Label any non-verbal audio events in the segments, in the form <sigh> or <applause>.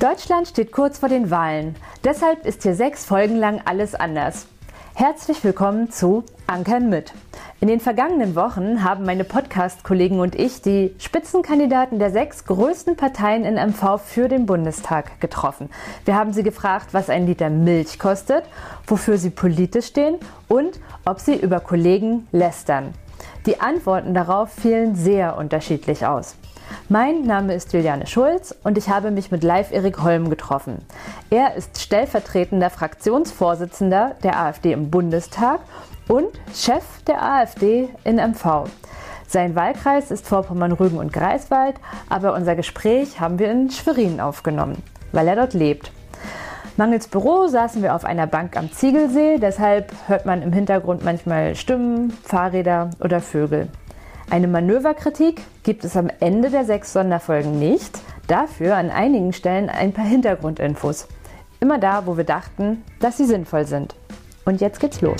Deutschland steht kurz vor den Wahlen. Deshalb ist hier sechs Folgen lang alles anders. Herzlich willkommen zu Ankern mit. In den vergangenen Wochen haben meine Podcast-Kollegen und ich die Spitzenkandidaten der sechs größten Parteien in MV für den Bundestag getroffen. Wir haben sie gefragt, was ein Liter Milch kostet, wofür sie politisch stehen und ob sie über Kollegen lästern. Die Antworten darauf fielen sehr unterschiedlich aus. Mein Name ist Juliane Schulz und ich habe mich mit Live Erik Holm getroffen. Er ist stellvertretender Fraktionsvorsitzender der AfD im Bundestag und Chef der AfD in MV. Sein Wahlkreis ist Vorpommern-Rügen und Greifswald, aber unser Gespräch haben wir in Schwerin aufgenommen, weil er dort lebt. Mangels Büro saßen wir auf einer Bank am Ziegelsee, deshalb hört man im Hintergrund manchmal Stimmen, Fahrräder oder Vögel. Eine Manöverkritik gibt es am Ende der sechs Sonderfolgen nicht, dafür an einigen Stellen ein paar Hintergrundinfos. Immer da, wo wir dachten, dass sie sinnvoll sind. Und jetzt geht's los.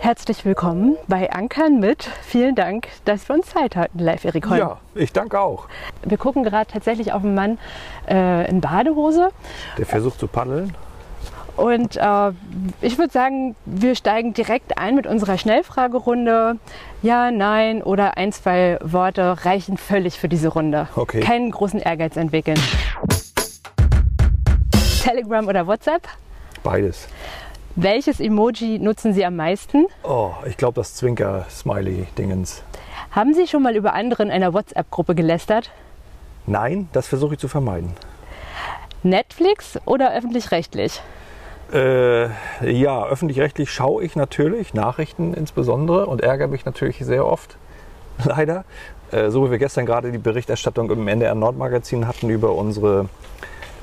Herzlich willkommen bei Ankern mit. Vielen Dank, dass wir uns Zeit hatten, live Erik Holm. Ja, ich danke auch. Wir gucken gerade tatsächlich auf einen Mann äh, in Badehose. Der versucht zu paddeln. Und äh, ich würde sagen, wir steigen direkt ein mit unserer Schnellfragerunde. Ja, nein oder ein, zwei Worte reichen völlig für diese Runde. Okay. Keinen großen Ehrgeiz entwickeln. Telegram oder WhatsApp? Beides. Welches Emoji nutzen Sie am meisten? Oh, ich glaube das Zwinker-Smiley-Dingens. Haben Sie schon mal über andere in einer WhatsApp-Gruppe gelästert? Nein, das versuche ich zu vermeiden. Netflix oder öffentlich-rechtlich? Äh, ja, öffentlich-rechtlich schaue ich natürlich, Nachrichten insbesondere, und ärgere mich natürlich sehr oft, <laughs> leider. Äh, so wie wir gestern gerade die Berichterstattung im NDR Nordmagazin hatten über unsere,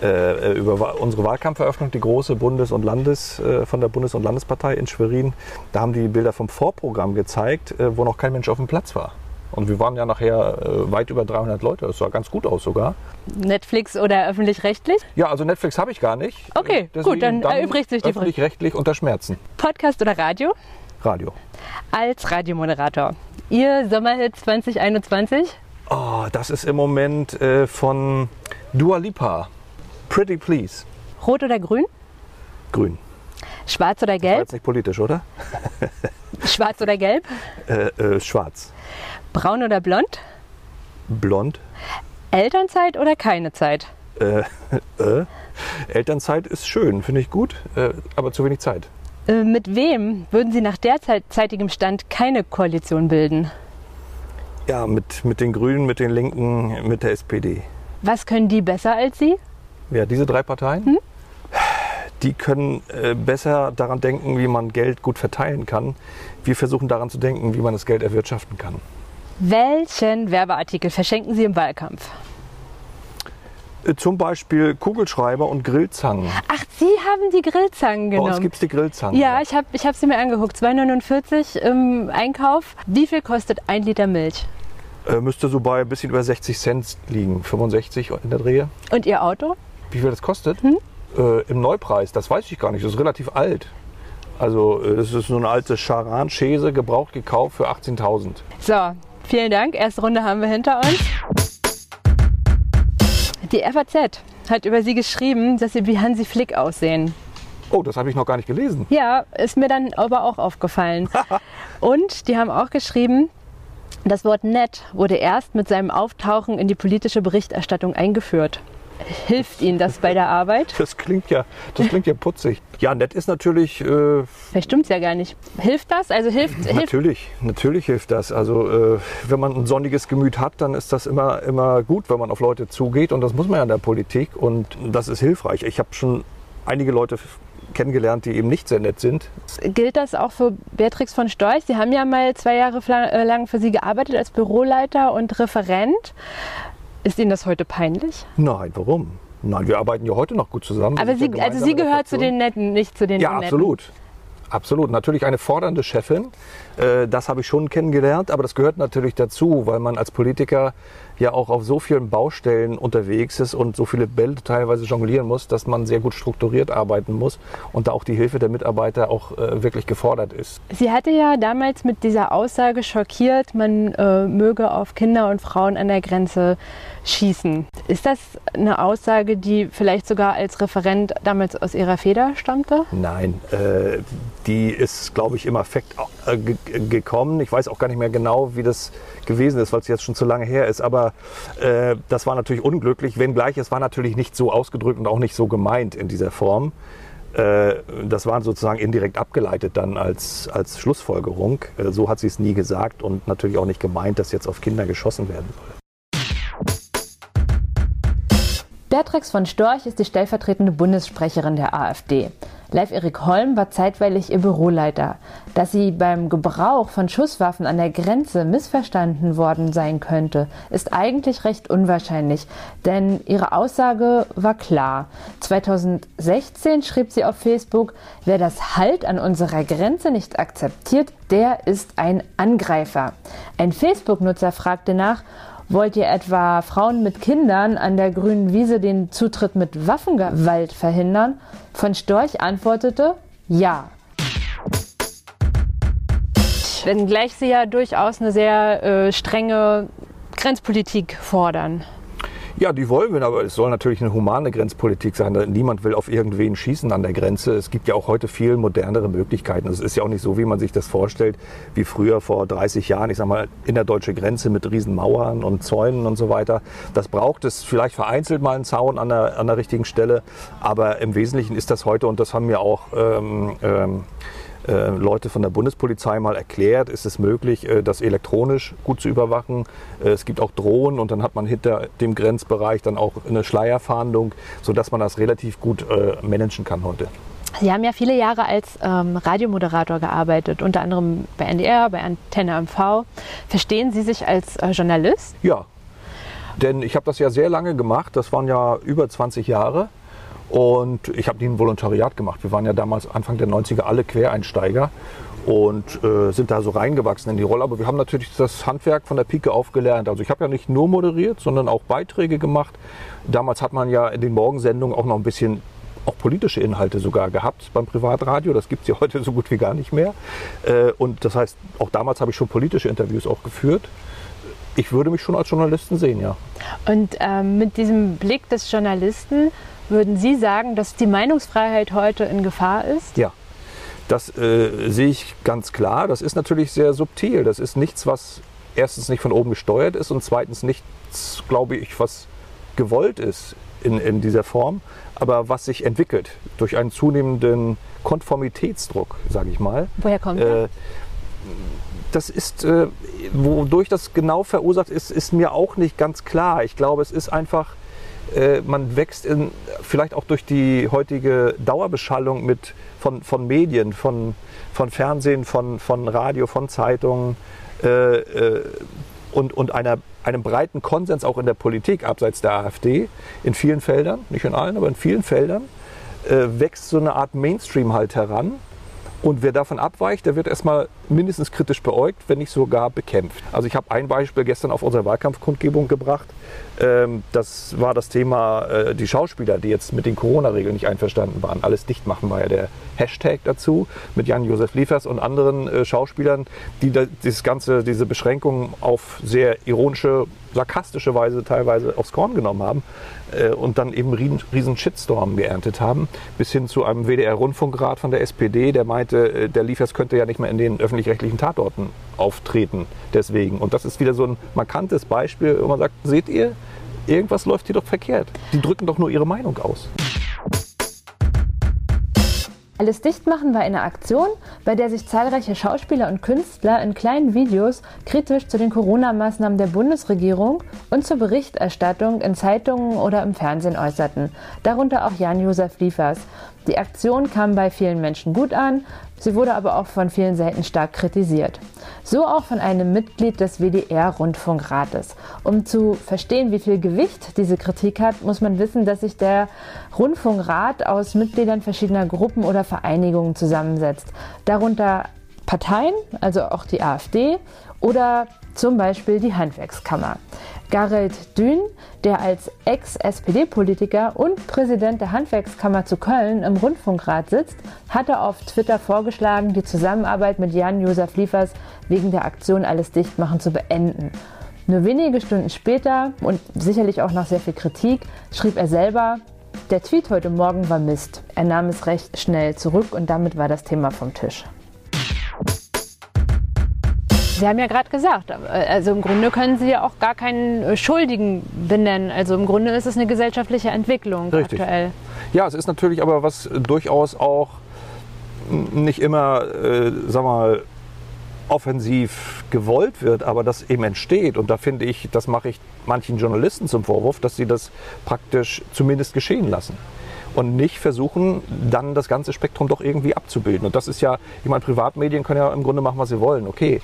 äh, über unsere Wahlkampferöffnung, die große Bundes- und Landes, äh, von der Bundes- und Landespartei in Schwerin. Da haben die Bilder vom Vorprogramm gezeigt, äh, wo noch kein Mensch auf dem Platz war. Und wir waren ja nachher äh, weit über 300 Leute. Das sah ganz gut aus sogar. Netflix oder öffentlich-rechtlich? Ja, also Netflix habe ich gar nicht. Okay, gut, dann erübrigt sich die Frage. Öffentlich-rechtlich unter Schmerzen. Podcast oder Radio? Radio. Als Radiomoderator. Ihr Sommerhit 2021? Oh, das ist im Moment äh, von Dua Lipa. Pretty Please. Rot oder grün? Grün. Schwarz oder War gelb? jetzt nicht politisch, oder? <laughs> Schwarz oder gelb? Äh, äh, schwarz. Braun oder blond? Blond. Elternzeit oder keine Zeit? Äh, <laughs> äh. Elternzeit ist schön, finde ich gut, äh, aber zu wenig Zeit. Äh, mit wem würden Sie nach derzeitigem Stand keine Koalition bilden? Ja, mit, mit den Grünen, mit den Linken, mit der SPD. Was können die besser als Sie? Ja, diese drei Parteien, die können äh, besser daran denken, wie man Geld gut verteilen kann. Wir versuchen daran zu denken, wie man das Geld erwirtschaften kann. Welchen Werbeartikel verschenken Sie im Wahlkampf? Äh, Zum Beispiel Kugelschreiber und Grillzangen. Ach, Sie haben die Grillzangen Bei uns genommen. gibt es die Grillzangen. ja, ich habe ich hab sie mir angeguckt. 2,49 im Einkauf. Wie viel kostet ein Liter Milch? Äh, müsste so bei ein bisschen über 60 Cent liegen, 65 in der Drehe. Und Ihr Auto? Wie viel das kostet? Hm? Äh, Im Neupreis, das weiß ich gar nicht. Das ist relativ alt. Also äh, das ist so eine alte Charan-Chese, gebraucht gekauft für 18.000. So, vielen Dank. Erste Runde haben wir hinter uns. Die FAZ hat über Sie geschrieben, dass Sie wie Hansi Flick aussehen. Oh, das habe ich noch gar nicht gelesen. Ja, ist mir dann aber auch aufgefallen. <laughs> Und die haben auch geschrieben, das Wort nett wurde erst mit seinem Auftauchen in die politische Berichterstattung eingeführt. Hilft Ihnen das bei der Arbeit? Das klingt ja, das klingt ja putzig. Ja, nett ist natürlich, äh, Vielleicht stimmt's ja gar nicht. Hilft das? Also hilft, hilft natürlich, natürlich hilft das. Also äh, wenn man ein sonniges Gemüt hat, dann ist das immer, immer gut, wenn man auf Leute zugeht. Und das muss man ja in der Politik. Und das ist hilfreich. Ich habe schon einige Leute kennengelernt, die eben nicht sehr nett sind. Gilt das auch für Beatrix von Storch? Sie haben ja mal zwei Jahre lang für Sie gearbeitet als Büroleiter und Referent. Ist Ihnen das heute peinlich? Nein, warum? Nein, wir arbeiten ja heute noch gut zusammen. Aber Sie, also Sie gehört zu Fraktion. den Netten, nicht zu den Ja, Netten. absolut. Absolut. Natürlich eine fordernde Chefin. Äh, Das habe ich schon kennengelernt, aber das gehört natürlich dazu, weil man als Politiker ja auch auf so vielen Baustellen unterwegs ist und so viele Bälle teilweise jonglieren muss, dass man sehr gut strukturiert arbeiten muss und da auch die Hilfe der Mitarbeiter auch äh, wirklich gefordert ist. Sie hatte ja damals mit dieser Aussage schockiert, man äh, möge auf Kinder und Frauen an der Grenze schießen. Ist das eine Aussage, die vielleicht sogar als Referent damals aus Ihrer Feder stammte? Nein, äh, die ist, glaube ich, im Affekt äh, gekommen. Ich weiß auch gar nicht mehr genau, wie das gewesen ist, weil es jetzt schon zu lange her ist. Aber äh, das war natürlich unglücklich, wenngleich es war natürlich nicht so ausgedrückt und auch nicht so gemeint in dieser Form. Äh, das war sozusagen indirekt abgeleitet dann als, als Schlussfolgerung. Äh, so hat sie es nie gesagt und natürlich auch nicht gemeint, dass jetzt auf Kinder geschossen werden soll. Beatrix von Storch ist die stellvertretende Bundessprecherin der AfD. Leif Erik Holm war zeitweilig ihr Büroleiter. Dass sie beim Gebrauch von Schusswaffen an der Grenze missverstanden worden sein könnte, ist eigentlich recht unwahrscheinlich, denn ihre Aussage war klar. 2016 schrieb sie auf Facebook, wer das Halt an unserer Grenze nicht akzeptiert, der ist ein Angreifer. Ein Facebook-Nutzer fragte nach, Wollt ihr etwa Frauen mit Kindern an der grünen Wiese den Zutritt mit Waffengewalt verhindern? Von Storch antwortete ja. Wenngleich sie ja durchaus eine sehr äh, strenge Grenzpolitik fordern. Ja, die wollen wir, aber es soll natürlich eine humane Grenzpolitik sein. Niemand will auf irgendwen schießen an der Grenze. Es gibt ja auch heute viel modernere Möglichkeiten. Es ist ja auch nicht so, wie man sich das vorstellt, wie früher vor 30 Jahren, ich sag mal, in der deutschen Grenze mit riesen Mauern und Zäunen und so weiter. Das braucht es vielleicht vereinzelt mal einen Zaun an der, an der richtigen Stelle, aber im Wesentlichen ist das heute, und das haben wir auch ähm, ähm, äh, Leute von der Bundespolizei mal erklärt, ist es möglich, äh, das elektronisch gut zu überwachen. Äh, es gibt auch Drohnen und dann hat man hinter dem Grenzbereich dann auch eine Schleierfahndung, sodass man das relativ gut managen kann heute. Sie haben ja viele Jahre als ähm, Radiomoderator gearbeitet, unter anderem bei NDR, bei Antenne MV. Verstehen Sie sich als Journalist? Ja, denn ich habe das ja sehr lange gemacht. Das waren ja über 20 Jahre. Und ich habe nie ein Volontariat gemacht. Wir waren ja damals Anfang der 90er alle Quereinsteiger und äh, sind da so reingewachsen in die Rolle. Aber wir haben natürlich das Handwerk von der Pike aufgelernt. Also ich habe ja nicht nur moderiert, sondern auch Beiträge gemacht. Damals hat man ja in den Morgensendungen auch noch ein bisschen auch politische Inhalte sogar gehabt beim Privatradio. Das gibt es ja <laughs> heute so gut wie gar nicht mehr. Äh, und das heißt, auch damals habe ich schon politische Interviews auch geführt. Ich würde mich schon als Journalisten sehen, ja. Und ähm, mit diesem Blick des Journalisten würden Sie sagen, dass die Meinungsfreiheit heute in Gefahr ist? Ja, das äh, sehe ich ganz klar. Das ist natürlich sehr subtil. Das ist nichts, was erstens nicht von oben gesteuert ist und zweitens nichts, glaube ich, was gewollt ist in, in dieser Form, aber was sich entwickelt durch einen zunehmenden Konformitätsdruck, sage ich mal. Woher kommt äh, das ist, äh, wodurch das genau verursacht ist, ist mir auch nicht ganz klar. Ich glaube, es ist einfach man wächst in, vielleicht auch durch die heutige Dauerbeschallung mit, von, von Medien, von, von Fernsehen, von, von Radio, von Zeitungen äh, äh, und, und einer, einem breiten Konsens auch in der Politik abseits der AfD in vielen Feldern, nicht in allen, aber in vielen Feldern, äh, wächst so eine Art Mainstream halt heran und wer davon abweicht, der wird erstmal mindestens kritisch beäugt, wenn nicht sogar bekämpft. Also ich habe ein Beispiel gestern auf unserer Wahlkampfkundgebung gebracht. Ähm, das war das Thema äh, die Schauspieler, die jetzt mit den Corona-Regeln nicht einverstanden waren. Alles dicht machen war ja der Hashtag dazu mit Jan-Josef Liefers und anderen äh, Schauspielern, die dieses ganze, diese Beschränkungen auf sehr ironische, sarkastische Weise teilweise aufs Korn genommen haben äh, und dann eben riesen, riesen Shitstorm geerntet haben, bis hin zu einem WDR-Rundfunkrat von der SPD, der meinte, äh, der Liefers könnte ja nicht mehr in den öffentlich-rechtlichen Tatorten auftreten deswegen. Und das ist wieder so ein markantes Beispiel, wo man sagt, seht ihr, irgendwas läuft hier doch verkehrt. Die drücken doch nur ihre Meinung aus. Alles Dichtmachen war eine Aktion, bei der sich zahlreiche Schauspieler und Künstler in kleinen Videos kritisch zu den Corona-Maßnahmen der Bundesregierung und zur Berichterstattung in Zeitungen oder im Fernsehen äußerten, darunter auch Jan-Josef Liefers. Die Aktion kam bei vielen Menschen gut an, sie wurde aber auch von vielen Seiten stark kritisiert. So auch von einem Mitglied des WDR-Rundfunkrates. Um zu verstehen, wie viel Gewicht diese Kritik hat, muss man wissen, dass sich der Rundfunkrat aus Mitgliedern verschiedener Gruppen oder Vereinigungen zusammensetzt. Darunter Parteien, also auch die AfD oder zum Beispiel die Handwerkskammer. Gareth Dün, der als Ex-SPD-Politiker und Präsident der Handwerkskammer zu Köln im Rundfunkrat sitzt, hatte auf Twitter vorgeschlagen, die Zusammenarbeit mit Jan-Josef Liefers wegen der Aktion Alles Dichtmachen zu beenden. Nur wenige Stunden später und sicherlich auch nach sehr viel Kritik schrieb er selber, der Tweet heute Morgen war Mist. Er nahm es recht schnell zurück und damit war das Thema vom Tisch. Sie haben ja gerade gesagt, also im Grunde können Sie ja auch gar keinen Schuldigen benennen. Also im Grunde ist es eine gesellschaftliche Entwicklung Richtig. aktuell. Ja, es ist natürlich aber was durchaus auch nicht immer, äh, sag mal, offensiv gewollt wird, aber das eben entsteht. Und da finde ich, das mache ich manchen Journalisten zum Vorwurf, dass sie das praktisch zumindest geschehen lassen. Und nicht versuchen, dann das ganze Spektrum doch irgendwie abzubilden. Und das ist ja, ich meine, Privatmedien können ja im Grunde machen, was sie wollen, okay.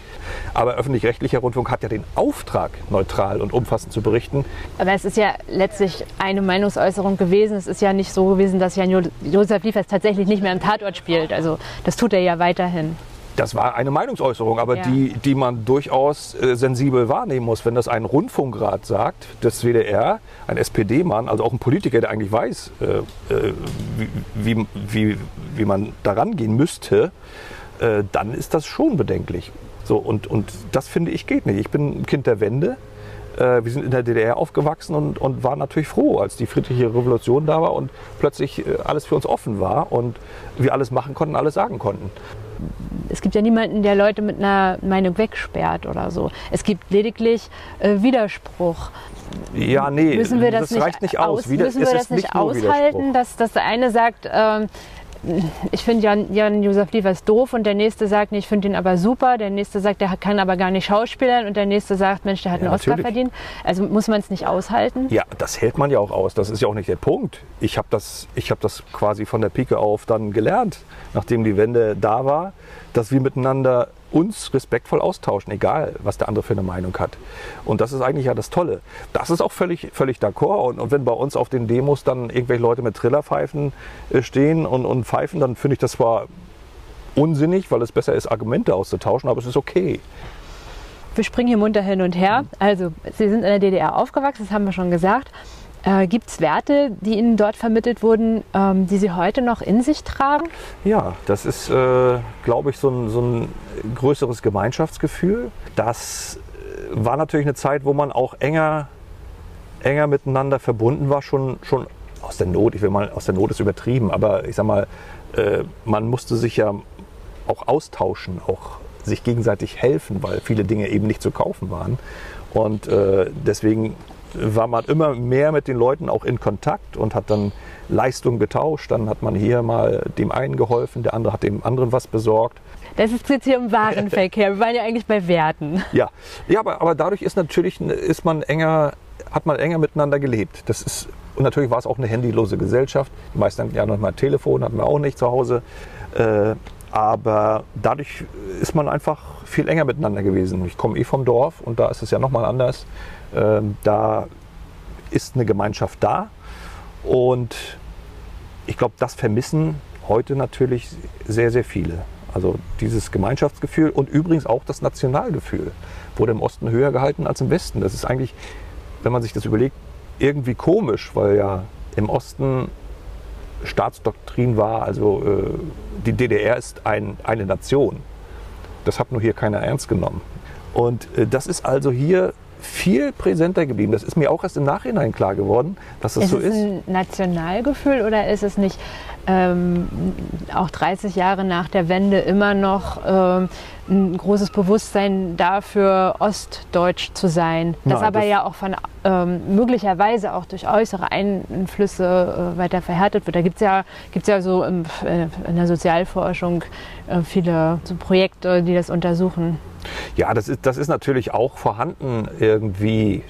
Aber öffentlich-rechtlicher Rundfunk hat ja den Auftrag, neutral und umfassend zu berichten. Aber es ist ja letztlich eine Meinungsäußerung gewesen. Es ist ja nicht so gewesen, dass Jan Josef Liefers tatsächlich nicht mehr im Tatort spielt. Also das tut er ja weiterhin. Das war eine Meinungsäußerung, aber Ja. die, die man durchaus äh, sensibel wahrnehmen muss. Wenn das ein Rundfunkrat sagt, des WDR, ein SPD-Mann, also auch ein Politiker, der eigentlich weiß, äh, äh, wie, wie, wie, wie man daran gehen müsste, äh, dann ist das schon bedenklich. So, und, und das finde ich geht nicht. Ich bin ein Kind der Wende. Äh, wir sind in der DDR aufgewachsen und, und waren natürlich froh, als die friedliche Revolution da war und plötzlich äh, alles für uns offen war und wir alles machen konnten, alles sagen konnten. Es gibt ja niemanden, der Leute mit einer Meinung wegsperrt oder so. Es gibt lediglich äh, Widerspruch. Ja, nee, müssen wir das, nicht reicht nicht aus. aus müssen wir das nicht aushalten, dass der eine sagt, ähm, ich finde Jan, Jan Josef Liefers doof und der nächste sagt, nee, ich finde ihn aber super, der nächste sagt, der kann aber gar nicht schauspielern und der nächste sagt, Mensch, der hat Ja, einen Oscar natürlich. verdient. Also muss man es nicht aushalten? Ja, das hält man ja auch aus. Das ist ja auch nicht der Punkt. Ich habe das, ich hab das quasi von der Pike auf dann gelernt, nachdem die Wende da war, dass wir miteinander uns respektvoll austauschen, egal was der andere für eine Meinung hat. Und das ist eigentlich ja das Tolle. Das ist auch völlig, völlig d'accord. Und, und wenn bei uns auf den Demos dann irgendwelche Leute mit Trillerpfeifen äh, stehen und, und pfeifen, dann finde ich das zwar unsinnig, weil es besser ist, Argumente auszutauschen, aber es ist okay. Wir springen hier munter hin und her. Also, Sie sind in der DDR aufgewachsen, das haben wir schon gesagt. Äh, Gibt es Werte, die Ihnen dort vermittelt wurden, ähm, die Sie heute noch in sich tragen? Ja, das ist, äh, glaube ich, so ein, so ein größeres Gemeinschaftsgefühl. Das äh, war natürlich eine Zeit, wo man auch enger, enger miteinander verbunden war, schon, schon aus der Not. Ich will mal, aus der Not ist übertrieben, aber ich sag mal, äh, man musste sich ja auch austauschen, auch sich gegenseitig helfen, weil viele Dinge eben nicht zu kaufen waren. Und äh, deswegen war man immer mehr mit den Leuten auch in Kontakt und hat dann Leistung getauscht. Dann hat man hier mal dem einen geholfen, der andere hat dem anderen was besorgt. Das ist jetzt hier im Warenverkehr. Wir waren ja eigentlich bei Werten. Ja, ja aber, aber dadurch ist natürlich ist man enger, hat man enger miteinander gelebt. Das ist, und natürlich war es auch eine handylose Gesellschaft. Die meisten hatten ja noch mal ein Telefon, hatten wir auch nicht zu Hause. Äh, aber dadurch ist man einfach viel enger miteinander gewesen. Ich komme eh vom Dorf und da ist es ja nochmal anders. Ähm, da ist eine Gemeinschaft da und ich glaube, das vermissen heute natürlich sehr, sehr viele. Also dieses Gemeinschaftsgefühl und übrigens auch das Nationalgefühl wurde im Osten höher gehalten als im Westen. Das ist eigentlich, wenn man sich das überlegt, irgendwie komisch, weil ja im Osten Staatsdoktrin war, also äh, die DDR ist ein, eine Nation. Das hat nur hier keiner ernst genommen. Und äh, das ist also hier viel präsenter geblieben. Das ist mir auch erst im Nachhinein klar geworden, dass das ist so es ist. ein Nationalgefühl oder ist es nicht ähm, auch 30 Jahre nach der Wende immer noch ähm, ein großes Bewusstsein dafür, ostdeutsch zu sein? Das Nein, aber das- ja auch von ähm, möglicherweise auch durch äußere Einflüsse äh, weiter verhärtet wird. Da gibt es ja, gibt's ja so im, äh, in der Sozialforschung äh, viele so Projekte, die das untersuchen. Ja, das ist, das ist natürlich auch vorhanden irgendwie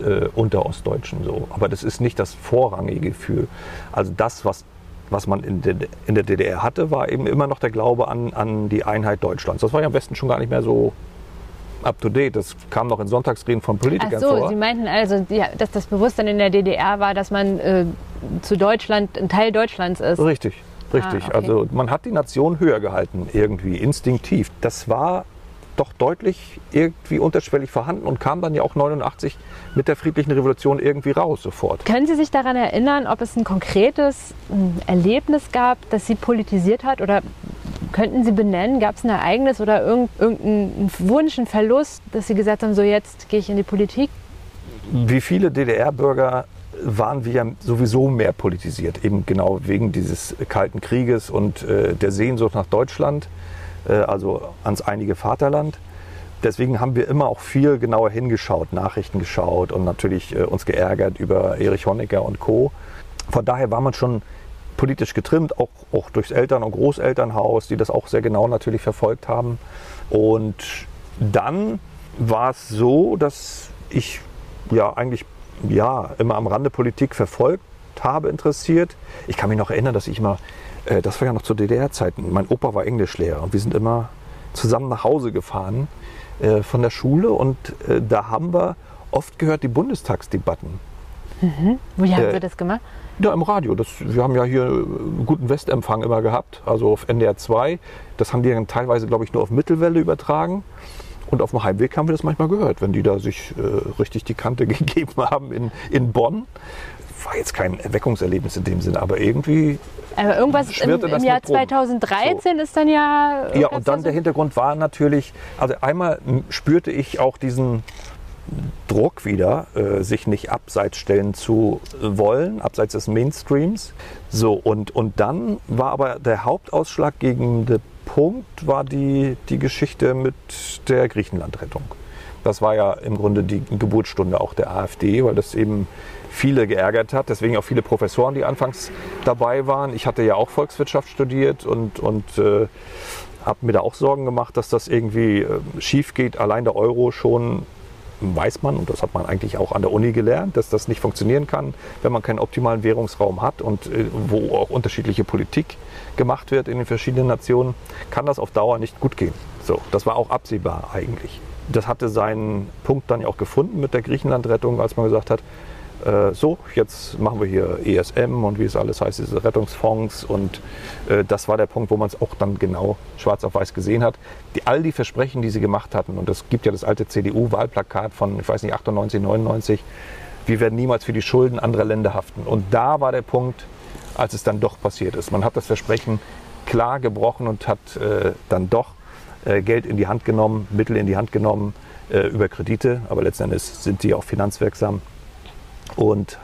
äh, unter Ostdeutschen so. Aber das ist nicht das vorrangige Gefühl. Also das, was, was man in der, in der DDR hatte, war eben immer noch der Glaube an, an die Einheit Deutschlands. Das war ja am besten schon gar nicht mehr so up to date. Das kam noch in Sonntagsreden von Ach Politikern so, vor. Sie meinten also, dass das Bewusstsein in der DDR war, dass man äh, zu Deutschland ein Teil Deutschlands ist. Richtig, richtig. Ah, okay. Also man hat die Nation höher gehalten, irgendwie instinktiv. Das war doch deutlich irgendwie unterschwellig vorhanden und kam dann ja auch 89 mit der friedlichen Revolution irgendwie raus sofort. Können Sie sich daran erinnern, ob es ein konkretes Erlebnis gab, das Sie politisiert hat oder könnten Sie benennen, gab es ein Ereignis oder irgendeinen Wunsch, einen Verlust, dass Sie gesagt haben, so jetzt gehe ich in die Politik? Wie viele DDR-Bürger waren wir sowieso mehr politisiert, eben genau wegen dieses Kalten Krieges und äh, der Sehnsucht nach Deutschland, also ans einige Vaterland. Deswegen haben wir immer auch viel genauer hingeschaut, Nachrichten geschaut und natürlich äh, uns geärgert über Erich Honecker und Co. Von daher war man schon politisch getrimmt, auch, auch durchs Eltern- und Großelternhaus, die das auch sehr genau natürlich verfolgt haben. Und dann war es so, dass ich ja eigentlich ja, immer am Rande Politik verfolgt habe, interessiert. Ich kann mich noch erinnern, dass ich immer, äh, das war ja noch zu DDR-Zeiten, mein Opa war Englischlehrer und wir sind immer zusammen nach Hause gefahren äh, von der Schule und äh, da haben wir oft gehört die Bundestagsdebatten. Mhm. Wie haben äh, Sie das gemacht? Ja, im Radio. Das, wir haben ja hier einen guten Westempfang immer gehabt, also auf NDR 2. Das haben die dann teilweise, glaube ich, nur auf Mittelwelle übertragen. Und auf dem Heimweg haben wir das manchmal gehört, wenn die da sich äh, richtig die Kante <laughs> gegeben haben in, in Bonn. War jetzt kein Erweckungserlebnis in dem Sinne, aber irgendwie. Aber irgendwas im, im Jahr 2013 so. ist dann ja. Ja, und dann so der Hintergrund war natürlich, also einmal spürte ich auch diesen Druck wieder, äh, sich nicht abseits stellen zu wollen, abseits des Mainstreams. So, und, und dann war aber der hauptausschlaggebende Punkt war die, die Geschichte mit der Griechenlandrettung. Das war ja im Grunde die Geburtsstunde auch der AfD, weil das eben viele geärgert hat. Deswegen auch viele Professoren, die anfangs dabei waren. Ich hatte ja auch Volkswirtschaft studiert und, und äh, habe mir da auch Sorgen gemacht, dass das irgendwie äh, schief geht. Allein der Euro schon weiß man, und das hat man eigentlich auch an der Uni gelernt, dass das nicht funktionieren kann, wenn man keinen optimalen Währungsraum hat und äh, wo auch unterschiedliche Politik gemacht wird in den verschiedenen Nationen, kann das auf Dauer nicht gut gehen. So, das war auch absehbar eigentlich. Das hatte seinen Punkt dann ja auch gefunden mit der Griechenlandrettung, als man gesagt hat, äh, so, jetzt machen wir hier ESM und wie es alles heißt, diese Rettungsfonds. Und äh, das war der Punkt, wo man es auch dann genau schwarz auf weiß gesehen hat. Die, all die Versprechen, die sie gemacht hatten, und es gibt ja das alte CDU-Wahlplakat von, ich weiß nicht, 98, 99, wir werden niemals für die Schulden anderer Länder haften. Und da war der Punkt, als es dann doch passiert ist. Man hat das Versprechen klar gebrochen und hat äh, dann doch äh, Geld in die Hand genommen, Mittel in die Hand genommen äh, über Kredite, aber letzten Endes sind die auch finanzwirksam und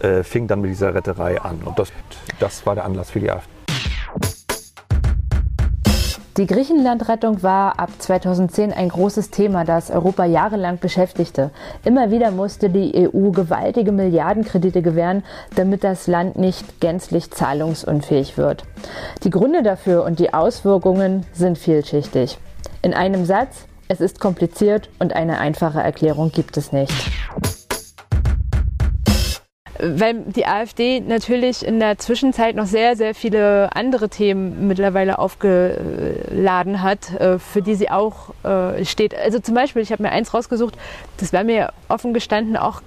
äh, fing dann mit dieser Retterei an. Und das, das war der Anlass für die AfD. Die Griechenlandrettung war ab 2010 ein großes Thema, das Europa jahrelang beschäftigte. Immer wieder musste die EU gewaltige Milliardenkredite gewähren, damit das Land nicht gänzlich zahlungsunfähig wird. Die Gründe dafür und die Auswirkungen sind vielschichtig. In einem Satz, es ist kompliziert und eine einfache Erklärung gibt es nicht weil die AfD natürlich in der Zwischenzeit noch sehr, sehr viele andere Themen mittlerweile aufgeladen hat, äh, für die sie auch äh, steht. Also zum Beispiel, ich habe mir eins rausgesucht, das war mir offen gestanden auch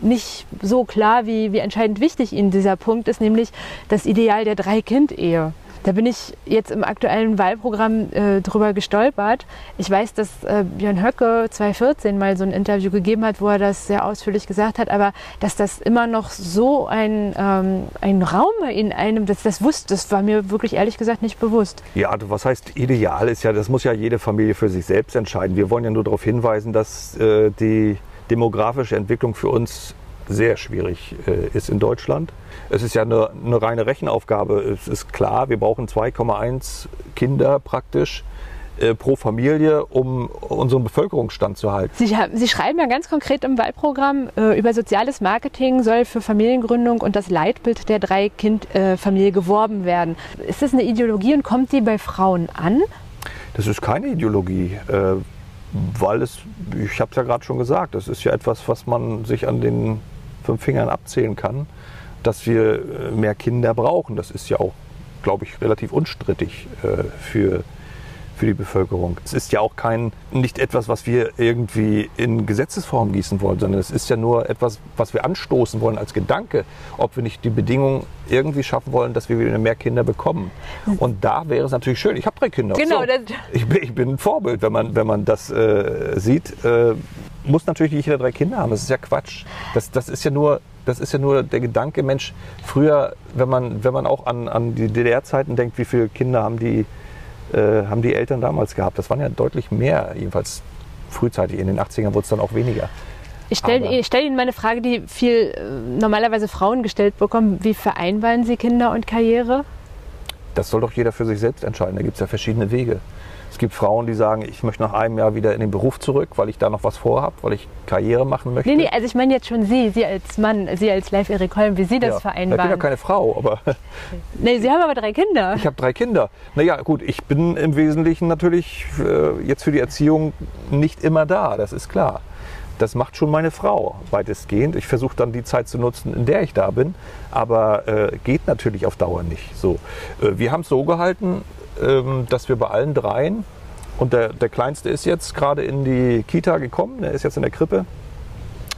nicht so klar, wie, wie entscheidend wichtig Ihnen dieser Punkt ist, nämlich das Ideal der Drei-Kind-Ehe. Da bin ich jetzt im aktuellen Wahlprogramm äh, drüber gestolpert. Ich weiß, dass äh, Björn Höcke 2014 mal so ein Interview gegeben hat, wo er das sehr ausführlich gesagt hat, aber dass das immer noch so ein, ähm, ein Raum in einem, das, das wusste, das war mir wirklich ehrlich gesagt nicht bewusst. Ja, was heißt ideal ist ja, das muss ja jede Familie für sich selbst entscheiden. Wir wollen ja nur darauf hinweisen, dass äh, die demografische Entwicklung für uns sehr schwierig äh, ist in Deutschland. Es ist ja eine, eine, reine Rechenaufgabe. Es ist klar, wir brauchen 2,1 Kinder praktisch äh, pro Familie, um unseren Bevölkerungsstand zu halten. Sie, Sie schreiben ja ganz konkret im Wahlprogramm, äh, über soziales Marketing soll für Familiengründung und das Leitbild der Drei-Kind-Familie geworben werden. Ist das eine Ideologie und kommt die bei Frauen an? Das ist keine Ideologie. Äh, weil es, ich habe es ja gerade schon gesagt, das ist ja etwas, was man sich an den fünf Fingern abzählen kann, dass wir äh, mehr Kinder brauchen. Das ist ja auch, glaube ich, relativ unstrittig äh, für, für die Bevölkerung. Es ist ja auch kein, nicht etwas, was wir irgendwie in Gesetzesform gießen wollen, sondern es ist ja nur etwas, was wir anstoßen wollen als Gedanke, ob wir nicht die Bedingungen irgendwie schaffen wollen, dass wir wieder mehr Kinder bekommen. Und da wäre es natürlich schön. Ich habe drei Kinder. Genau. So. Ich, bin, ich bin ein Vorbild, wenn man, wenn man das äh, sieht. Äh, muss natürlich nicht jeder drei Kinder haben. Das ist ja Quatsch. Das, das ist ja nur das ist ja nur der Gedanke, Mensch, früher, wenn man, wenn man auch an, an die DDR-Zeiten denkt, wie viele Kinder haben die, äh, haben die Eltern damals gehabt? Das waren ja deutlich mehr, jedenfalls frühzeitig. In den 80ern wurde es dann auch weniger. Ich stelle stell Ihnen meine Frage, die viel äh, normalerweise Frauen gestellt bekommen. Wie vereinbaren Sie Kinder und Karriere? Das soll doch jeder für sich selbst entscheiden. Da gibt es ja verschiedene Wege. Es gibt Frauen, die sagen, ich möchte nach einem Jahr wieder in den Beruf zurück, weil ich da noch was vorhabe, weil ich Karriere machen möchte. Nee, nee, also ich meine jetzt schon Sie, Sie als Mann, Sie als Live Erik Holm, wie Sie das ja, vereinbaren. Ich bin ja keine Frau, aber. <laughs> nee, Sie haben aber drei Kinder. Ich habe drei Kinder. Naja, gut, ich bin im Wesentlichen natürlich äh, jetzt für die Erziehung nicht immer da, das ist klar. Das macht schon meine Frau weitestgehend. Ich versuche dann die Zeit zu nutzen, in der ich da bin, aber äh, geht natürlich auf Dauer nicht. So, äh, wir haben es so gehalten, dass wir bei allen dreien, und der, der Kleinste ist jetzt gerade in die Kita gekommen, der ist jetzt in der Krippe,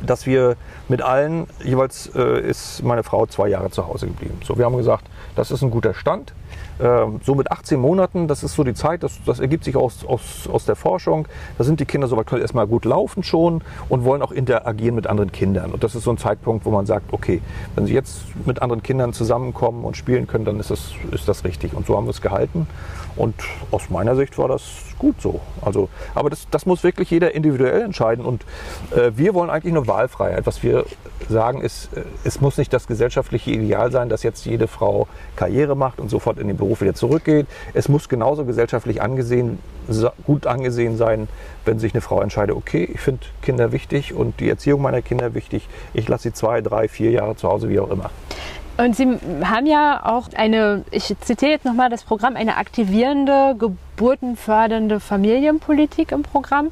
dass wir mit allen, jeweils äh, ist meine Frau zwei Jahre zu Hause geblieben. So, wir haben gesagt, das ist ein guter Stand. Ähm, so mit 18 Monaten, das ist so die Zeit, das, das ergibt sich aus, aus, aus der Forschung. Da sind die Kinder soweit, erstmal gut laufen schon und wollen auch interagieren mit anderen Kindern. Und das ist so ein Zeitpunkt, wo man sagt, okay, wenn sie jetzt mit anderen Kindern zusammenkommen und spielen können, dann ist das, ist das richtig. Und so haben wir es gehalten. Und aus meiner Sicht war das gut so. Also, aber das, das muss wirklich jeder individuell entscheiden. Und äh, wir wollen eigentlich eine Wahlfreiheit. Was wir sagen ist, äh, es muss nicht das gesellschaftliche Ideal sein, dass jetzt jede Frau Karriere macht und sofort in den Beruf wieder zurückgeht. Es muss genauso gesellschaftlich angesehen, gut angesehen sein, wenn sich eine Frau entscheidet, okay, ich finde Kinder wichtig und die Erziehung meiner Kinder wichtig. Ich lasse sie zwei, drei, vier Jahre zu Hause, wie auch immer. Und Sie haben ja auch eine, ich zitiere jetzt nochmal das Programm, eine aktivierende, geburtenfördernde Familienpolitik im Programm.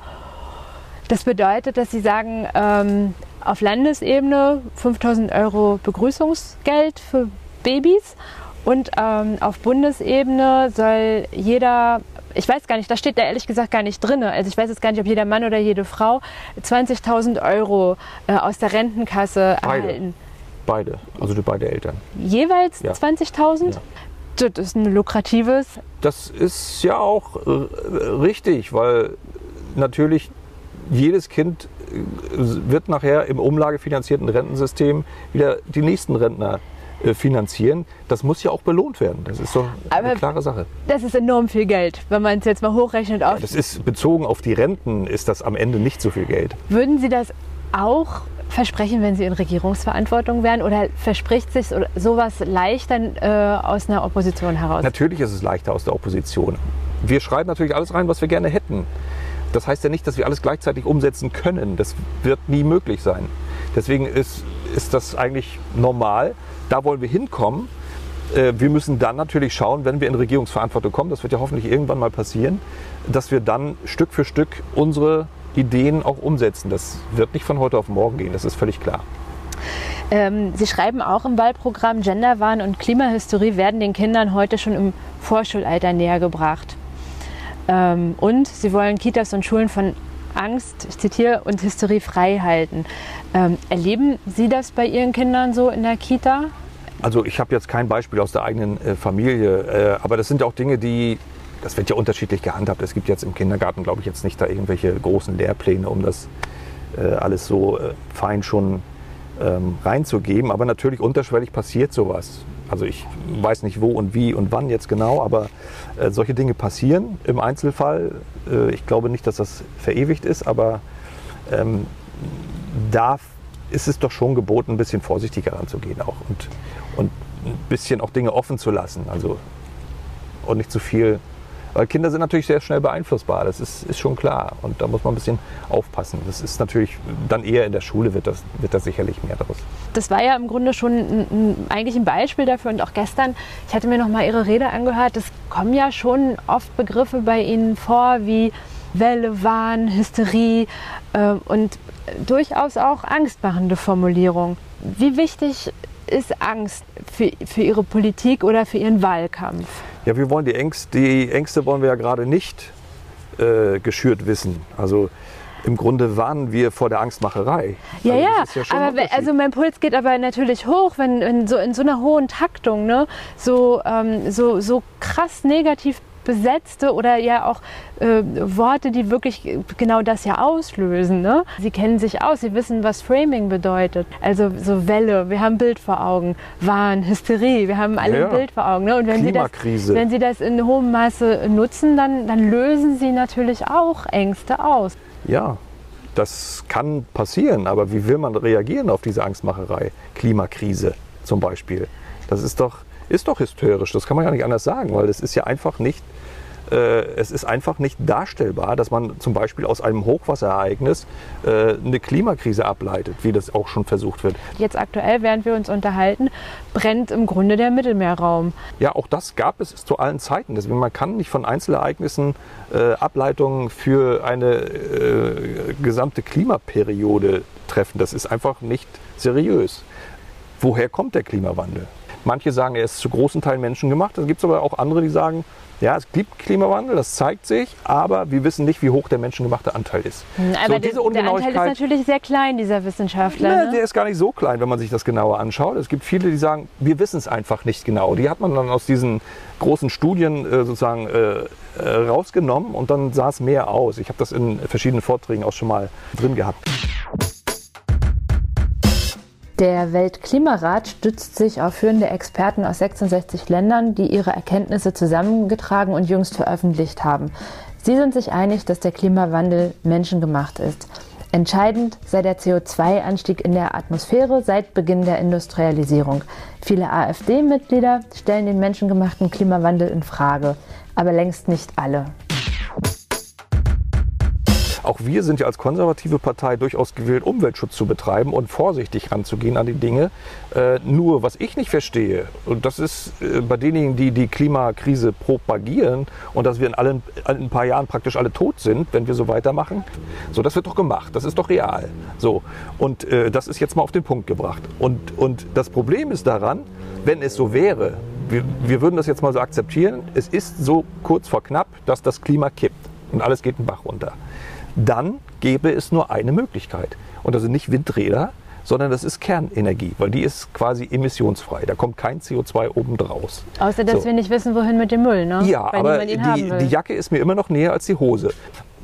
Das bedeutet, dass Sie sagen, ähm, auf Landesebene 5000 Euro Begrüßungsgeld für Babys und ähm, auf Bundesebene soll jeder, ich weiß gar nicht, da steht da ehrlich gesagt gar nicht drin, also ich weiß jetzt gar nicht, ob jeder Mann oder jede Frau 20.000 Euro äh, aus der Rentenkasse Beide. erhalten. Beide, also die beide Eltern. Jeweils Ja. 20.000? Ja. Das ist ein lukratives. Das ist ja auch äh, richtig, weil natürlich jedes Kind äh, wird nachher im umlagefinanzierten Rentensystem wieder die nächsten Rentner äh, finanzieren. Das muss ja auch belohnt werden. Das ist so eine Aber- klare Sache. Das ist enorm viel Geld, wenn man es jetzt mal hochrechnet auf. Das ist bezogen auf die Renten ist das am Ende nicht so viel Geld. Würden Sie das auch versprechen, wenn Sie in Regierungsverantwortung wären? Oder verspricht sich so- sowas leichter äh, aus einer Opposition heraus? Natürlich ist es leichter aus der Opposition. Wir schreiben natürlich alles rein, was wir gerne hätten. Das heißt ja nicht, dass wir alles gleichzeitig umsetzen können. Das wird nie möglich sein. Deswegen ist, ist das eigentlich normal. Da wollen wir hinkommen. Äh, Wir müssen dann natürlich schauen, wenn wir in Regierungsverantwortung kommen, das wird ja hoffentlich irgendwann mal passieren, dass wir dann Stück für Stück unsere Ideen auch umsetzen. Das wird nicht von heute auf morgen gehen, das ist völlig klar. Ähm, Sie schreiben auch im Wahlprogramm, Genderwahn und Klimahysterie werden den Kindern heute schon im Vorschulalter näher gebracht. Ähm, und Sie wollen Kitas und Schulen von Angst, ich zitiere, und Hysterie frei halten. Ähm, erleben Sie das bei Ihren Kindern so in der Kita? Also ich habe jetzt kein Beispiel aus der eigenen äh, Familie, äh, aber das sind ja auch Dinge, die, das wird ja unterschiedlich gehandhabt. Es gibt jetzt im Kindergarten, glaube ich, jetzt nicht da irgendwelche großen Lehrpläne, um das äh, alles so äh, fein schon ähm, reinzugeben. Aber natürlich unterschwellig passiert sowas. Also ich weiß nicht wo und wie und wann jetzt genau, aber äh, solche Dinge passieren im Einzelfall. Äh, ich glaube nicht, dass das verewigt ist, aber ähm, da ist es doch schon geboten, ein bisschen vorsichtiger ranzugehen auch und, und ein bisschen auch Dinge offen zu lassen. Also und nicht zu viel. Weil Kinder sind natürlich sehr schnell beeinflussbar, das ist, ist schon klar. Und da muss man ein bisschen aufpassen. Das ist natürlich dann eher in der Schule wird das, wird das sicherlich mehr daraus. Das war ja im Grunde schon ein, eigentlich ein Beispiel dafür und auch gestern, ich hatte mir noch mal Ihre Rede angehört, es kommen ja schon oft Begriffe bei Ihnen vor wie Welle, Wahn, Hysterie äh, und durchaus auch angstmachende Formulierungen. Wie wichtig ist Angst für, für Ihre Politik oder für Ihren Wahlkampf? Ja, wir wollen die Ängste, die Ängste wollen wir ja gerade nicht äh, geschürt wissen. Also im Grunde warnen wir vor der Angstmacherei. Ja, also ja, ja aber also mein Puls geht aber natürlich hoch, wenn, wenn so in so einer hohen Taktung, ne, so, ähm, so, so krass negativ besetzte oder ja auch äh, Worte, die wirklich genau das ja auslösen. Ne? Sie kennen sich aus, sie wissen, was Framing bedeutet. Also so Welle, wir haben ein Bild vor Augen, Wahn, Hysterie, wir haben alle Ja, ein Bild vor Augen. Ne? Und wenn sie, das, wenn sie das in hohem Maße nutzen, dann, dann lösen sie natürlich auch Ängste aus. Ja, das kann passieren, aber wie will man reagieren auf diese Angstmacherei? Klimakrise zum Beispiel. Das ist doch, ist doch hysterisch, das kann man ja nicht anders sagen, weil es ist ja einfach nicht, äh, es ist einfach nicht darstellbar, dass man zum Beispiel aus einem Hochwasserereignis äh, eine Klimakrise ableitet, wie das auch schon versucht wird. Jetzt aktuell, während wir uns unterhalten, brennt im Grunde der Mittelmeerraum. Ja, auch das gab es zu allen Zeiten. Deswegen man kann nicht von Einzelereignissen äh, Ableitungen für eine äh, gesamte Klimaperiode treffen. Das ist einfach nicht seriös. Woher kommt der Klimawandel? Manche sagen, er ist zu großen Teilen menschengemacht. Es gibt aber auch andere, die sagen, ja, es gibt Klimawandel, das zeigt sich, aber wir wissen nicht, wie hoch der menschengemachte Anteil ist. Hm, Aber so, der, diese der Anteil ist natürlich sehr klein, dieser Wissenschaftler. Ne, ne? der ist gar nicht so klein, wenn man sich das genauer anschaut. Es gibt viele, die sagen, wir wissen es einfach nicht genau. Die hat man dann aus diesen großen Studien äh, sozusagen äh, äh, rausgenommen und dann sah es mehr aus. Ich habe das in verschiedenen Vorträgen auch schon mal drin gehabt. Der Weltklimarat stützt sich auf führende Experten aus 66 Ländern, die ihre Erkenntnisse zusammengetragen und jüngst veröffentlicht haben. Sie sind sich einig, dass der Klimawandel menschengemacht ist. Entscheidend sei der CO2-Anstieg in der Atmosphäre seit Beginn der Industrialisierung. Viele AfD-Mitglieder stellen den menschengemachten Klimawandel in Frage, aber längst nicht alle. Auch wir sind ja als konservative Partei durchaus gewillt, Umweltschutz zu betreiben und vorsichtig ranzugehen an die Dinge. Äh, nur, was ich nicht verstehe, und das ist äh, bei denjenigen, die die Klimakrise propagieren und dass wir in, allen, in ein paar Jahren praktisch alle tot sind, wenn wir so weitermachen, so, das wird doch gemacht, das ist doch real. So, und äh, das ist jetzt mal auf den Punkt gebracht. Und, und das Problem ist daran, wenn es so wäre, wir, wir würden das jetzt mal so akzeptieren, es ist so kurz vor knapp, dass das Klima kippt und alles geht den Bach runter dann gäbe es nur eine Möglichkeit. Und das sind nicht Windräder, sondern das ist Kernenergie, weil die ist quasi emissionsfrei. Da kommt kein CO2 oben draus. Außer, dass So. wir nicht wissen, wohin mit dem Müll, ne? Ja, Weil aber die, die Jacke ist mir immer noch näher als die Hose.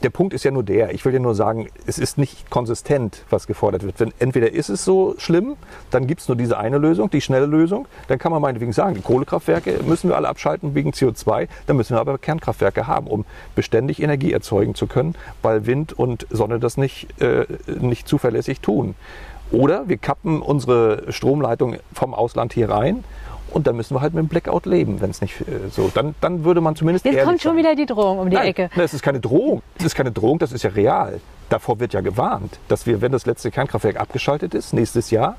Der Punkt ist ja nur der, ich will dir nur sagen, es ist nicht konsistent, was gefordert wird. Wenn, entweder ist es so schlimm, dann gibt es nur diese eine Lösung, die schnelle Lösung. Dann kann man meinetwegen sagen, die Kohlekraftwerke müssen wir alle abschalten wegen CO2. Dann müssen wir aber Kernkraftwerke haben, um beständig Energie erzeugen zu können, weil Wind und Sonne das nicht, äh, nicht zuverlässig tun. Oder wir kappen unsere Stromleitung vom Ausland hier rein und dann müssen wir halt mit dem Blackout leben, wenn es nicht äh, so. Dann, dann würde man zumindest Jetzt kommt schon sein. wieder die Drohung um die Nein, Ecke. Das ist keine Drohung. Das ist keine Drohung, das ist ja real. Davor wird ja gewarnt, dass wir, wenn das letzte Kernkraftwerk abgeschaltet ist, nächstes Jahr,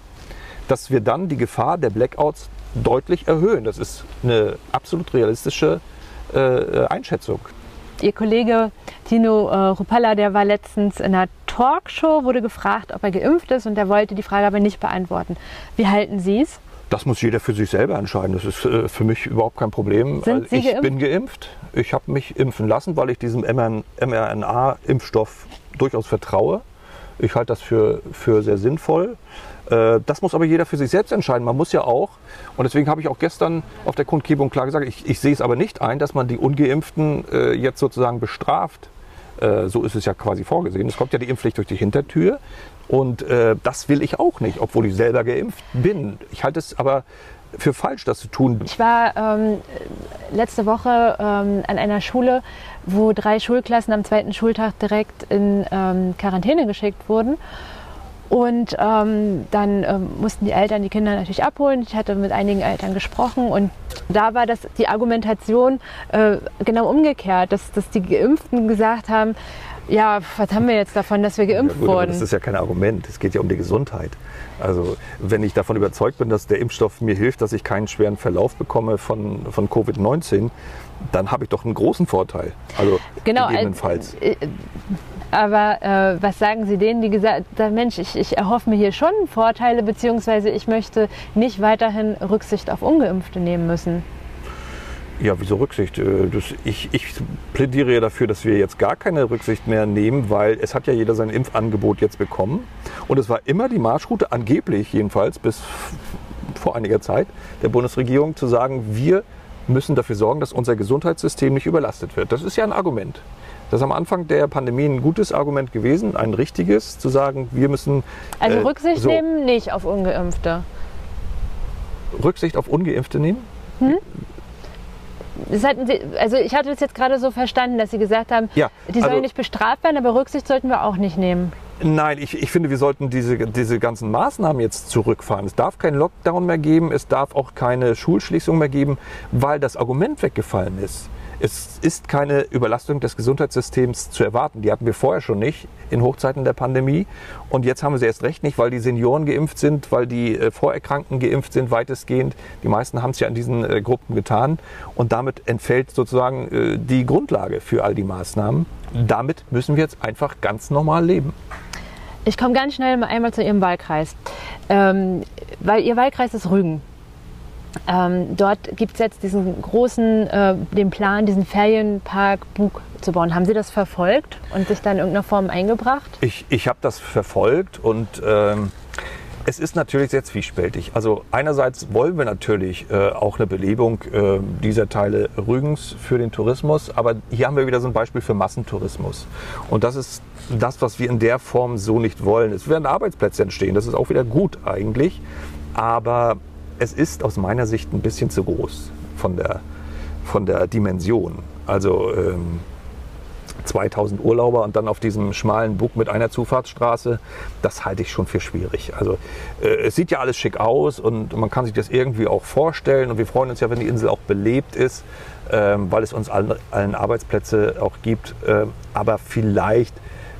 dass wir dann die Gefahr der Blackouts deutlich erhöhen. Das ist eine absolut realistische äh, Einschätzung. Ihr Kollege Tino äh, Rupalla, der war letztens in einer Talkshow, wurde gefragt, ob er geimpft ist und er wollte die Frage aber nicht beantworten. Wie halten Sie es? Das muss jeder für sich selber entscheiden. Das ist äh, für mich überhaupt kein Problem. Sind Sie ich geimpft? bin geimpft. Ich habe mich impfen lassen, weil ich diesem mRNA-Impfstoff durchaus vertraue. Ich halte das für, für sehr sinnvoll. Äh, Das muss aber jeder für sich selbst entscheiden. Man muss ja auch, und deswegen habe ich auch gestern auf der Kundgebung klar gesagt, ich, ich sehe es aber nicht ein, dass man die Ungeimpften äh, jetzt sozusagen bestraft. Äh, So ist es ja quasi vorgesehen. Es kommt ja die Impfpflicht durch die Hintertür. Und äh, das will ich auch nicht, obwohl ich selber geimpft bin. Ich halte es aber für falsch, das zu tun. Ich war ähm, letzte Woche ähm, an einer Schule, wo drei Schulklassen am zweiten Schultag direkt in ähm, Quarantäne geschickt wurden. Und ähm, dann ähm, mussten die Eltern die Kinder natürlich abholen. Ich hatte mit einigen Eltern gesprochen und da war das die Argumentation äh, genau umgekehrt, dass, dass die Geimpften gesagt haben, ja, was haben wir jetzt davon, dass wir geimpft Ja, gut, wurden? das ist ja kein Argument. Es geht ja um die Gesundheit. Also wenn ich davon überzeugt bin, dass der Impfstoff mir hilft, dass ich keinen schweren Verlauf bekomme von, von Covid-19, dann habe ich doch einen großen Vorteil. Also Genau, gegebenenfalls. äh, Aber äh, was sagen Sie denen, die gesagt haben, Mensch, ich, ich erhoffe mir hier schon Vorteile, beziehungsweise ich möchte nicht weiterhin Rücksicht auf Ungeimpfte nehmen müssen? Ja, wieso Rücksicht? Äh, das, ich, ich plädiere ja dafür, dass wir jetzt gar keine Rücksicht mehr nehmen, weil es hat ja jeder sein Impfangebot jetzt bekommen. Und es war immer die Marschroute, angeblich jedenfalls bis vor einiger Zeit, der Bundesregierung zu sagen, wir müssen dafür sorgen, dass unser Gesundheitssystem nicht überlastet wird. Das ist ja ein Argument. Das ist am Anfang der Pandemie ein gutes Argument gewesen, ein richtiges, zu sagen, wir müssen. Also äh, Rücksicht so, nehmen nicht auf Ungeimpfte. Rücksicht auf Ungeimpfte nehmen? Hm? Sie, also ich hatte das jetzt gerade so verstanden, dass Sie gesagt haben, ja, die sollen also, nicht bestraft werden, aber Rücksicht sollten wir auch nicht nehmen. Nein, ich, ich finde, wir sollten diese, diese ganzen Maßnahmen jetzt zurückfahren. Es darf keinen Lockdown mehr geben, es darf auch keine Schulschließung mehr geben, weil das Argument weggefallen ist. Es ist keine Überlastung des Gesundheitssystems zu erwarten. Die hatten wir vorher schon nicht in Hochzeiten der Pandemie. Und jetzt haben wir sie erst recht nicht, weil die Senioren geimpft sind, weil die äh, Vorerkrankten geimpft sind, weitestgehend. Die meisten haben es ja in diesen äh, Gruppen getan. Und damit entfällt sozusagen äh, die Grundlage für all die Maßnahmen. Damit müssen wir jetzt einfach ganz normal leben. Ich komme ganz schnell einmal zu Ihrem Wahlkreis, ähm, weil Ihr Wahlkreis ist Rügen. Ähm, dort gibt es jetzt diesen großen, äh, den Plan, diesen Ferienpark Bug zu bauen. Haben Sie das verfolgt und sich dann in irgendeiner Form eingebracht? Ich, ich habe das verfolgt und ähm, es ist natürlich sehr zwiespältig. Also einerseits wollen wir natürlich äh, auch eine Belebung äh, dieser Teile Rügens für den Tourismus, aber hier haben wir wieder so ein Beispiel für Massentourismus. Und das ist das, was wir in der Form so nicht wollen. Es werden Arbeitsplätze entstehen, das ist auch wieder gut eigentlich, aber es ist aus meiner Sicht ein bisschen zu groß von der, von der Dimension. Also ähm, 2000 Urlauber und dann auf diesem schmalen Bug mit einer Zufahrtsstraße, das halte ich schon für schwierig. Also äh, es sieht ja alles schick aus und man kann sich das irgendwie auch vorstellen und wir freuen uns ja, wenn die Insel auch belebt ist, ähm, weil es uns allen, allen Arbeitsplätze auch gibt. Ähm, aber vielleicht,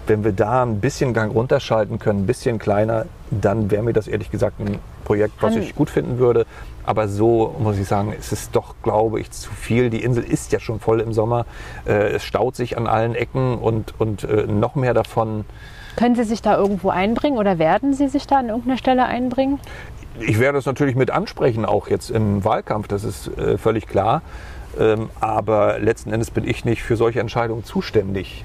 wenn wir da ein bisschen Gang runterschalten können, ein bisschen kleiner, dann wäre mir das ehrlich gesagt ein Projekt, was ich gut finden würde. Aber so muss ich sagen, es ist doch, glaube ich, zu viel. Die Insel ist ja schon voll im Sommer. Äh, es staut sich an allen Ecken und, und äh, noch mehr davon. Können Sie sich da irgendwo einbringen oder werden Sie sich da an irgendeiner Stelle einbringen? Ich werde es natürlich mit ansprechen, auch jetzt im Wahlkampf, das ist äh, völlig klar. Ähm, aber letzten Endes bin ich nicht für solche Entscheidungen zuständig.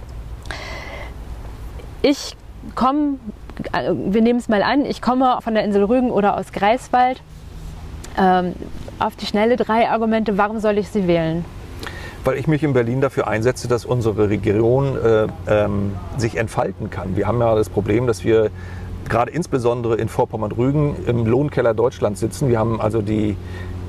Ich komme äh, wir nehmen es mal an, ich komme von der Insel Rügen oder aus Greifswald. Ähm, auf die schnelle drei Argumente, warum soll ich sie wählen? Weil ich mich in Berlin dafür einsetze, dass unsere Region äh, ähm, sich entfalten kann. Wir haben ja das Problem, dass wir gerade insbesondere in Vorpommern-Rügen im Lohnkeller Deutschlands sitzen. Wir haben also die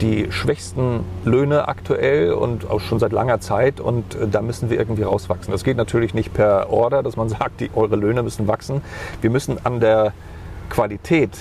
die schwächsten Löhne aktuell und auch schon seit langer Zeit und äh, da müssen wir irgendwie rauswachsen. Das geht natürlich nicht per Order, dass man <laughs> sagt, die, eure Löhne müssen wachsen. Wir müssen an der Qualität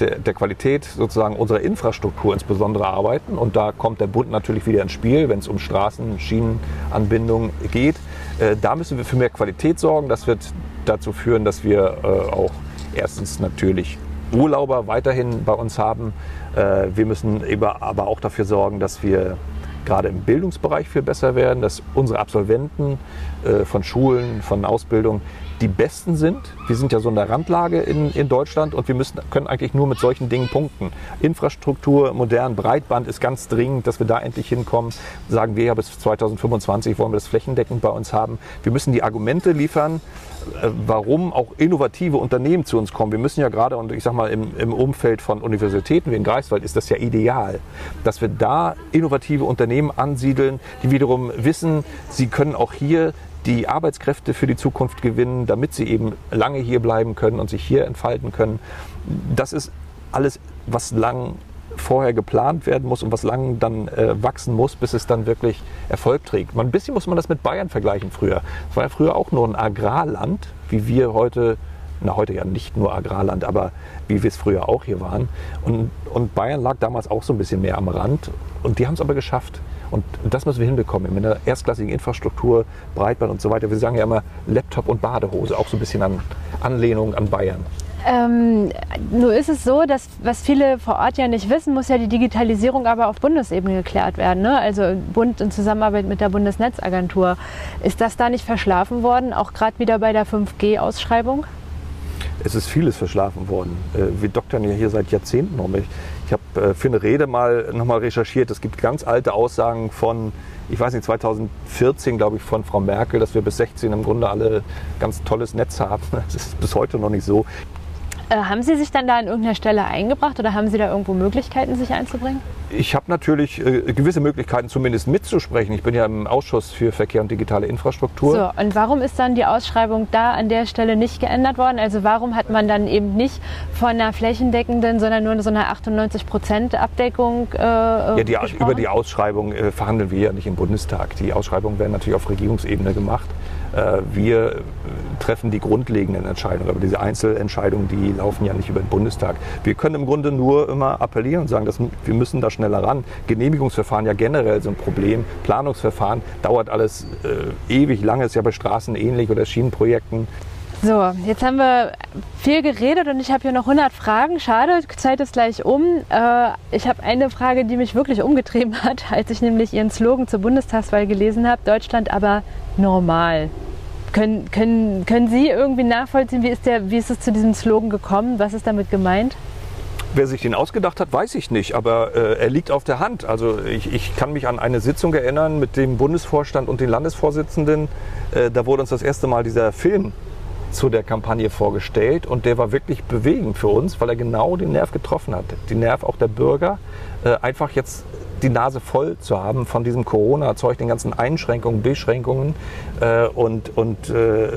der, der, Qualität sozusagen unserer Infrastruktur insbesondere arbeiten. Und da kommt der Bund natürlich wieder ins Spiel, wenn es um Straßen, Schienenanbindung geht. Äh, da müssen wir für mehr Qualität sorgen. Das wird dazu führen, dass wir äh, auch erstens natürlich Urlauber weiterhin bei uns haben. Äh, wir müssen aber auch dafür sorgen, dass wir gerade im Bildungsbereich viel besser werden, dass unsere Absolventen äh, von Schulen, von Ausbildung die Besten sind. Wir sind ja so in der Randlage in, in Deutschland und wir müssen, können eigentlich nur mit solchen Dingen punkten. Infrastruktur, modern, Breitband ist ganz dringend, dass wir da endlich hinkommen. Sagen wir ja, bis 2025 wollen wir das flächendeckend bei uns haben. Wir müssen die Argumente liefern, warum auch innovative Unternehmen zu uns kommen. Wir müssen ja gerade, und ich sag mal, im, im Umfeld von Universitäten wie in Greifswald ist das ja ideal, dass wir da innovative Unternehmen ansiedeln, die wiederum wissen, sie können auch hier die Arbeitskräfte für die Zukunft gewinnen, damit sie eben lange hier bleiben können und sich hier entfalten können. Das ist alles, was lang vorher geplant werden muss und was lang dann äh, wachsen muss, bis es dann wirklich Erfolg trägt. Man, ein bisschen muss man das mit Bayern vergleichen früher. Es war ja früher auch nur ein Agrarland, wie wir heute, na heute ja nicht nur Agrarland, aber wie wir es früher auch hier waren. Und, und Bayern lag damals auch so ein bisschen mehr am Rand und die haben es aber geschafft. Und das müssen wir hinbekommen mit einer erstklassigen Infrastruktur, Breitband und so weiter. Wir sagen ja immer Laptop und Badehose, auch so ein bisschen an Anlehnung an Bayern. Ähm, nur ist es so, dass was viele vor Ort ja nicht wissen, muss ja die Digitalisierung aber auf Bundesebene geklärt werden. Ne? Also Bund in Zusammenarbeit mit der Bundesnetzagentur. Ist das da nicht verschlafen worden, auch gerade wieder bei der 5G-Ausschreibung? Es ist vieles verschlafen worden. Äh, wir doktern ja hier seit Jahrzehnten um. Ich Ich habe äh, für eine Rede mal nochmal recherchiert. Es gibt ganz alte Aussagen von, ich weiß nicht, 2014, glaube ich, von Frau Merkel, dass wir bis 16 im Grunde alle ganz tolles Netz haben. <laughs> Das ist bis heute noch nicht so. Äh, haben Sie sich dann da an irgendeiner Stelle eingebracht oder haben Sie da irgendwo Möglichkeiten, sich einzubringen? Ich habe natürlich äh, gewisse Möglichkeiten, zumindest mitzusprechen. Ich bin ja im Ausschuss für Verkehr und digitale Infrastruktur. So, und warum ist dann die Ausschreibung da an der Stelle nicht geändert worden? Also warum hat man dann eben nicht von einer flächendeckenden, sondern nur so einer 98 Prozent Abdeckung äh, ja, die, Über die Ausschreibung äh, verhandeln wir ja nicht im Bundestag. Die Ausschreibungen werden natürlich auf Regierungsebene gemacht. Äh, wir treffen die grundlegenden Entscheidungen, aber diese Einzelentscheidungen, die laufen ja nicht über den Bundestag. Wir können im Grunde nur immer appellieren und sagen, dass wir müssen da schneller ran. Genehmigungsverfahren ja generell so ein Problem. Planungsverfahren dauert alles äh, ewig lange, ist ja bei Straßen ähnlich oder Schienenprojekten. So, jetzt haben wir viel geredet und ich habe hier noch 100 Fragen. Schade, Zeit ist gleich um. Äh, ich habe eine Frage, die mich wirklich umgetrieben <laughs> hat, als ich nämlich Ihren Slogan zur Bundestagswahl gelesen habe. Deutschland aber normal. Können, können, können Sie irgendwie nachvollziehen, wie ist, der, wie ist es zu diesem Slogan gekommen? Was ist damit gemeint? Wer sich den ausgedacht hat, weiß ich nicht, aber äh, er liegt auf der Hand. Also ich, ich, kann mich an eine Sitzung erinnern mit dem Bundesvorstand und den Landesvorsitzenden. Äh, da wurde uns das erste Mal dieser Film zu der Kampagne vorgestellt und der war wirklich bewegend für uns, weil er genau den Nerv getroffen hat. Den Nerv auch der Bürger, äh, einfach jetzt die Nase voll zu haben von diesem Corona-Zeug, den ganzen Einschränkungen, Beschränkungen äh, und, und, äh,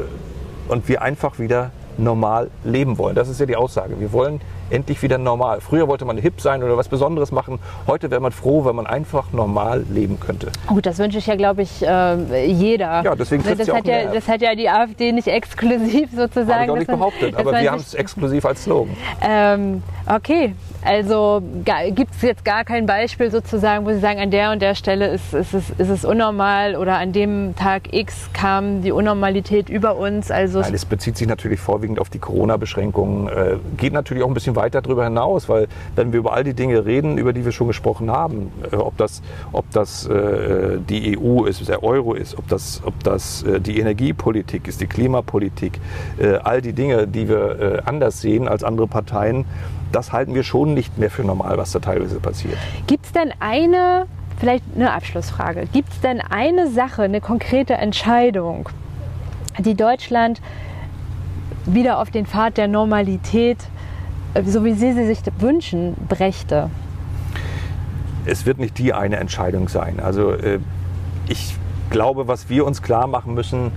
und wir einfach wieder normal leben wollen. Das ist ja die Aussage. Wir wollen endlich wieder normal. Früher wollte man hip sein oder was Besonderes machen. Heute wäre man froh, wenn man einfach normal leben könnte. Gut, das wünsche ich ja, glaube ich, äh, jeder. Ja, deswegen das, ja hat ja, das hat ja die AfD nicht exklusiv <laughs> sozusagen. Habe ich auch nicht behauptet, aber wir haben es exklusiv als Slogan. Ähm, okay, also gibt es jetzt gar kein Beispiel sozusagen, wo Sie sagen, an der und der Stelle ist, ist, es, ist es unnormal oder an dem Tag X kam die Unnormalität über uns. Also Nein, es bezieht sich natürlich vorwiegend auf die Corona-Beschränkungen, äh, geht natürlich auch ein bisschen weit darüber hinaus, weil wenn wir über all die Dinge reden, über die wir schon gesprochen haben, äh, ob das, ob das äh, die EU ist, der Euro ist, ob das, ob das äh, die Energiepolitik ist, die Klimapolitik, äh, all die Dinge, die wir äh, anders sehen als andere Parteien, das halten wir schon nicht mehr für normal, was da teilweise passiert. Gibt es denn eine, vielleicht eine Abschlussfrage, gibt es denn eine Sache, eine konkrete Entscheidung, die Deutschland wieder auf den Pfad der Normalität, so wie Sie sie sich wünschen, brächte? Es wird nicht die eine Entscheidung sein. Also äh, ich glaube, was wir uns klar machen müssen,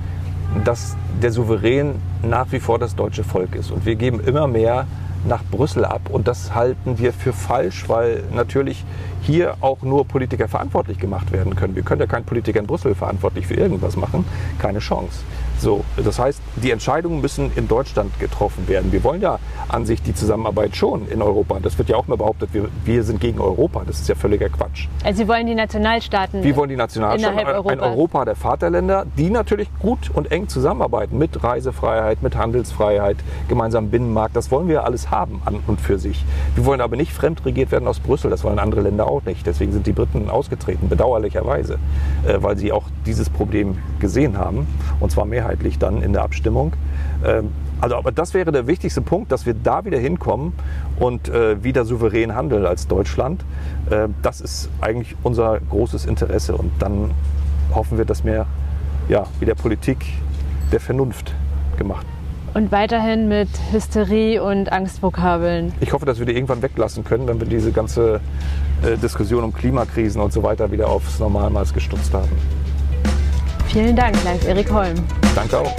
dass der Souverän nach wie vor das deutsche Volk ist. Und wir geben immer mehr nach Brüssel ab. Und das halten wir für falsch, weil natürlich hier auch nur Politiker verantwortlich gemacht werden können. Wir können ja keinen Politiker in Brüssel verantwortlich für irgendwas machen. Keine Chance. So, das heißt, die Entscheidungen müssen in Deutschland getroffen werden. Wir wollen ja an sich die Zusammenarbeit schon in Europa. Das wird ja auch mal behauptet, wir, wir sind gegen Europa. Das ist ja völliger Quatsch. Also Sie wollen die Nationalstaaten. Wir wollen die Nationalstaaten, ein Europa der Vaterländer, die natürlich gut und eng zusammenarbeiten mit Reisefreiheit, mit Handelsfreiheit, gemeinsamen Binnenmarkt. Das wollen wir alles haben an und für sich. Wir wollen aber nicht fremdregiert werden aus Brüssel. Das wollen andere Länder auch nicht. Deswegen sind die Briten ausgetreten, bedauerlicherweise, äh, weil sie auch dieses Problem gesehen haben. Und zwar mehrheitlich dann in der Abstimmung. Ähm, also, aber das wäre der wichtigste Punkt, dass wir da wieder hinkommen und äh, wieder souverän handeln als Deutschland. Äh, das ist eigentlich unser großes Interesse. Und dann hoffen wir, dass wir ja, wieder Politik der Vernunft gemacht und weiterhin mit Hysterie und Angstvokabeln. Ich hoffe, dass wir die irgendwann weglassen können, wenn wir diese ganze äh, Diskussion um Klimakrisen und so weiter wieder aufs Normalmaß gestutzt haben. Vielen Dank, Live Erik Holm. Danke auch.